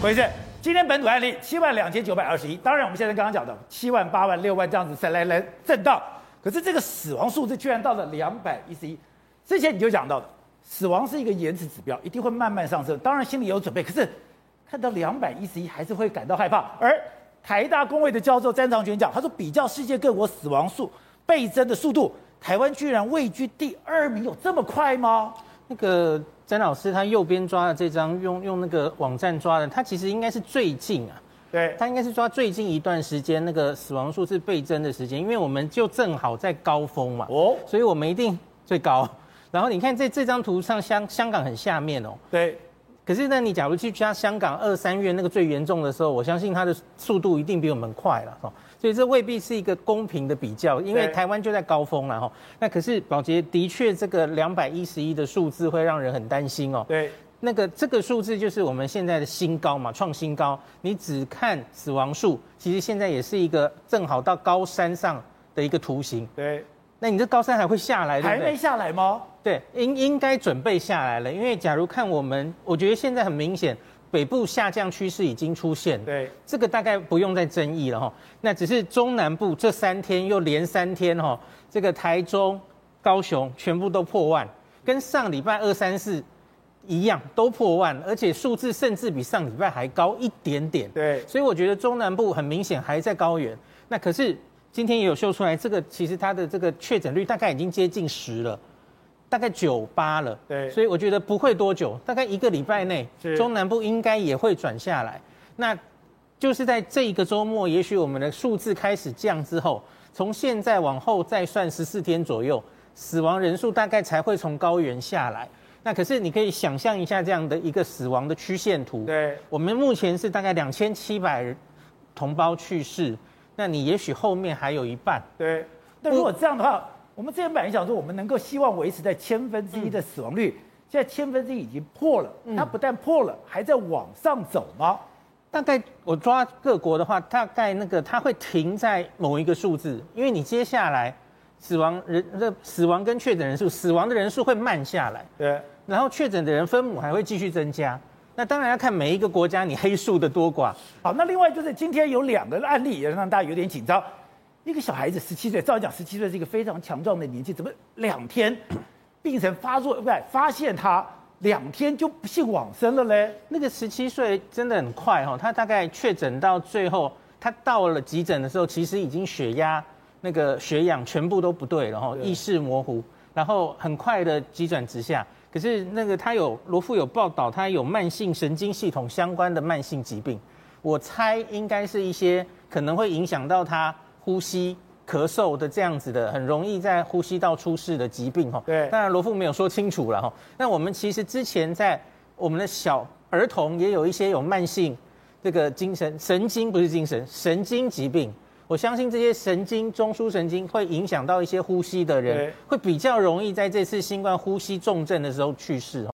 回事？今天本土案例七万两千九百二十一。当然，我们现在刚刚讲的七万、八万、六万这样子再来来震荡，可是这个死亡数字居然到了两百一十一。之前你就讲到的，死亡是一个延迟指标，一定会慢慢上升。当然心里有准备，可是看到两百一十一还是会感到害怕。而台大工位的教授詹长权讲，他说比较世界各国死亡数倍增的速度，台湾居然位居第二名，有这么快吗？那个。詹老师，他右边抓的这张用用那个网站抓的，他其实应该是最近啊，对，他应该是抓最近一段时间那个死亡数字倍增的时间，因为我们就正好在高峰嘛，哦，所以我们一定最高。然后你看在这张图上，香香港很下面哦，对。可是呢，你假如去加香港二三月那个最严重的时候，我相信它的速度一定比我们快了，哈。所以这未必是一个公平的比较，因为台湾就在高峰了，哈。那可是保洁的确这个两百一十一的数字会让人很担心哦。对，那个这个数字就是我们现在的新高嘛，创新高。你只看死亡数，其实现在也是一个正好到高山上的一个图形。对。那你这高山还会下来？对不对？还没下来吗？对，应应该准备下来了。因为假如看我们，我觉得现在很明显，北部下降趋势已经出现。对，这个大概不用再争议了哈。那只是中南部这三天又连三天哈，这个台中、高雄全部都破万，跟上礼拜二三四一样都破万，而且数字甚至比上礼拜还高一点点。对，所以我觉得中南部很明显还在高原。那可是。今天也有秀出来，这个其实它的这个确诊率大概已经接近十了，大概九八了。对，所以我觉得不会多久，大概一个礼拜内，中南部应该也会转下来。那就是在这一个周末，也许我们的数字开始降之后，从现在往后再算十四天左右，死亡人数大概才会从高原下来。那可是你可以想象一下这样的一个死亡的曲线图。对，我们目前是大概两千七百同胞去世。那你也许后面还有一半，对。那如果这样的话，我们之前本来想说，我们能够希望维持在千分之一的死亡率，嗯、现在千分之一已经破了。它不但破了，还在往上走吗？大概我抓各国的话，大概那个它会停在某一个数字，因为你接下来死亡人的死亡跟确诊人数，死亡的人数会慢下来，对。然后确诊的人分母还会继续增加。那当然要看每一个国家你黑数的多寡。好，那另外就是今天有两个案例也让大家有点紧张。一个小孩子十七岁，照理讲十七岁是一个非常强壮的年纪，怎么两天病程发作不对，发现他两天就不幸往生了嘞？那个十七岁真的很快哈，他大概确诊到最后，他到了急诊的时候，其实已经血压、那个血氧全部都不对了哈，意识模糊，然后很快的急转直下。可是那个他有罗富有报道，他有慢性神经系统相关的慢性疾病，我猜应该是一些可能会影响到他呼吸、咳嗽的这样子的，很容易在呼吸道出事的疾病哈。对，当然罗富没有说清楚了哈。那我们其实之前在我们的小儿童也有一些有慢性这个精神神经不是精神神经疾病。我相信这些神经中枢神经会影响到一些呼吸的人，会比较容易在这次新冠呼吸重症的时候去世。